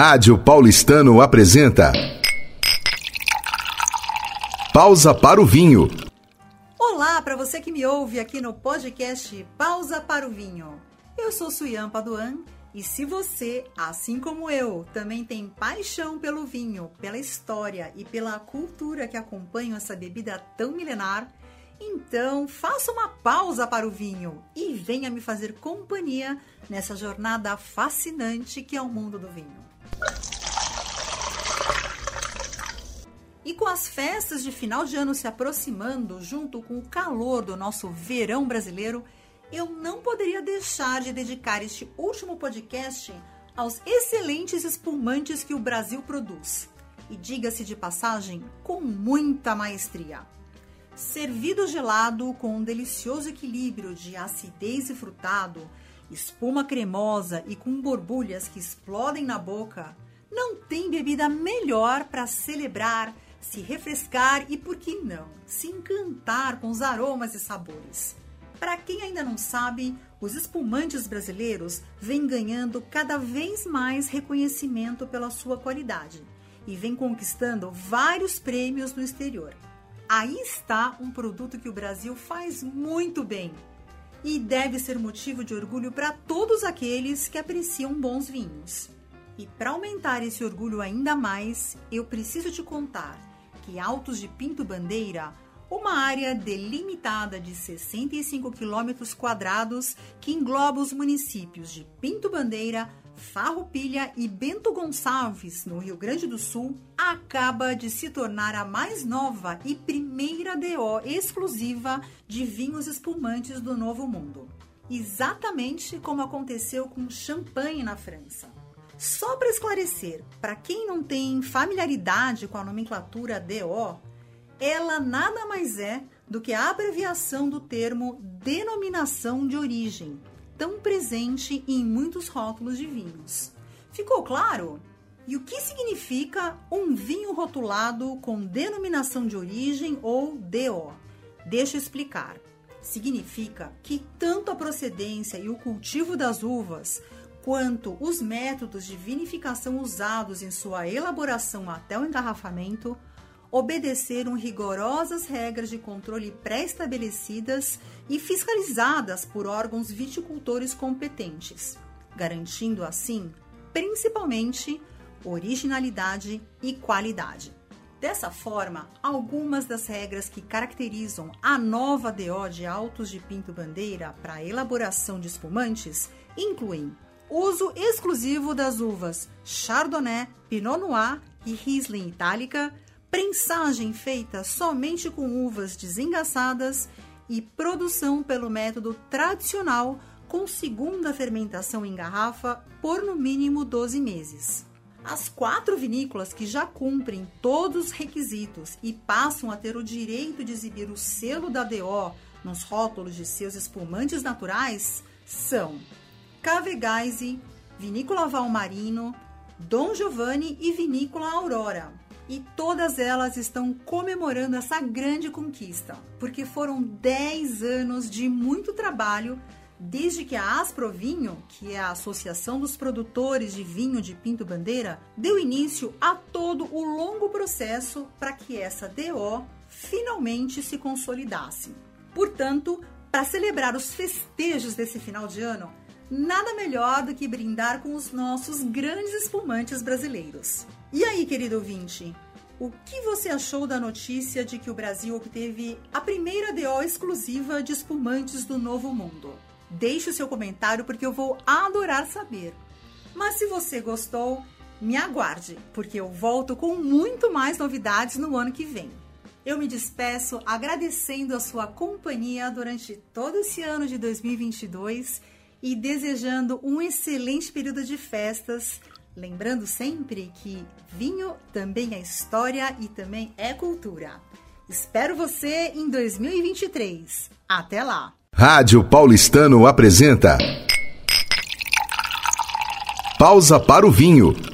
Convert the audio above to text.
Rádio Paulistano apresenta. Pausa para o vinho. Olá para você que me ouve aqui no podcast Pausa para o Vinho. Eu sou Suyan Paduan e se você, assim como eu, também tem paixão pelo vinho, pela história e pela cultura que acompanham essa bebida tão milenar, então, faça uma pausa para o vinho e venha me fazer companhia nessa jornada fascinante que é o mundo do vinho. E com as festas de final de ano se aproximando, junto com o calor do nosso verão brasileiro, eu não poderia deixar de dedicar este último podcast aos excelentes espumantes que o Brasil produz. E diga-se de passagem, com muita maestria. Servido gelado com um delicioso equilíbrio de acidez e frutado, espuma cremosa e com borbulhas que explodem na boca, não tem bebida melhor para celebrar, se refrescar e, por que não, se encantar com os aromas e sabores. Para quem ainda não sabe, os espumantes brasileiros vêm ganhando cada vez mais reconhecimento pela sua qualidade e vem conquistando vários prêmios no exterior. Aí está um produto que o Brasil faz muito bem e deve ser motivo de orgulho para todos aqueles que apreciam bons vinhos. E para aumentar esse orgulho ainda mais, eu preciso te contar que Altos de Pinto Bandeira, uma área delimitada de 65 quilômetros quadrados que engloba os municípios de Pinto Bandeira, Farroupilha e Bento Gonçalves, no Rio Grande do Sul, acaba de se tornar a mais nova e primeira DO exclusiva de vinhos espumantes do Novo Mundo. Exatamente como aconteceu com champanhe na França. Só para esclarecer, para quem não tem familiaridade com a nomenclatura DO, ela nada mais é do que a abreviação do termo denominação de origem, tão presente em muitos rótulos de vinhos. Ficou claro? E o que significa um vinho rotulado com denominação de origem ou DO? Deixa eu explicar. Significa que tanto a procedência e o cultivo das uvas, quanto os métodos de vinificação usados em sua elaboração até o engarrafamento, obedeceram rigorosas regras de controle pré-estabelecidas e fiscalizadas por órgãos viticultores competentes, garantindo assim, principalmente, originalidade e qualidade. Dessa forma, algumas das regras que caracterizam a nova DO de Altos de Pinto Bandeira para elaboração de espumantes incluem uso exclusivo das uvas Chardonnay, Pinot Noir e Riesling Itálica, prensagem feita somente com uvas desengaçadas e produção pelo método tradicional com segunda fermentação em garrafa por no mínimo 12 meses. As quatro vinícolas que já cumprem todos os requisitos e passam a ter o direito de exibir o selo da DO nos rótulos de seus espumantes naturais são Cavegaise, Vinícola Valmarino, Dom Giovanni e Vinícola Aurora e todas elas estão comemorando essa grande conquista, porque foram 10 anos de muito trabalho desde que a Asprovinho, que é a Associação dos Produtores de Vinho de Pinto Bandeira, deu início a todo o longo processo para que essa DO finalmente se consolidasse. Portanto, para celebrar os festejos desse final de ano, nada melhor do que brindar com os nossos grandes espumantes brasileiros. E aí, querido ouvinte, o que você achou da notícia de que o Brasil obteve a primeira DO exclusiva de espumantes do Novo Mundo? Deixe o seu comentário porque eu vou adorar saber. Mas se você gostou, me aguarde, porque eu volto com muito mais novidades no ano que vem. Eu me despeço agradecendo a sua companhia durante todo esse ano de 2022 e desejando um excelente período de festas Lembrando sempre que vinho também é história e também é cultura. Espero você em 2023. Até lá! Rádio Paulistano apresenta Pausa para o Vinho.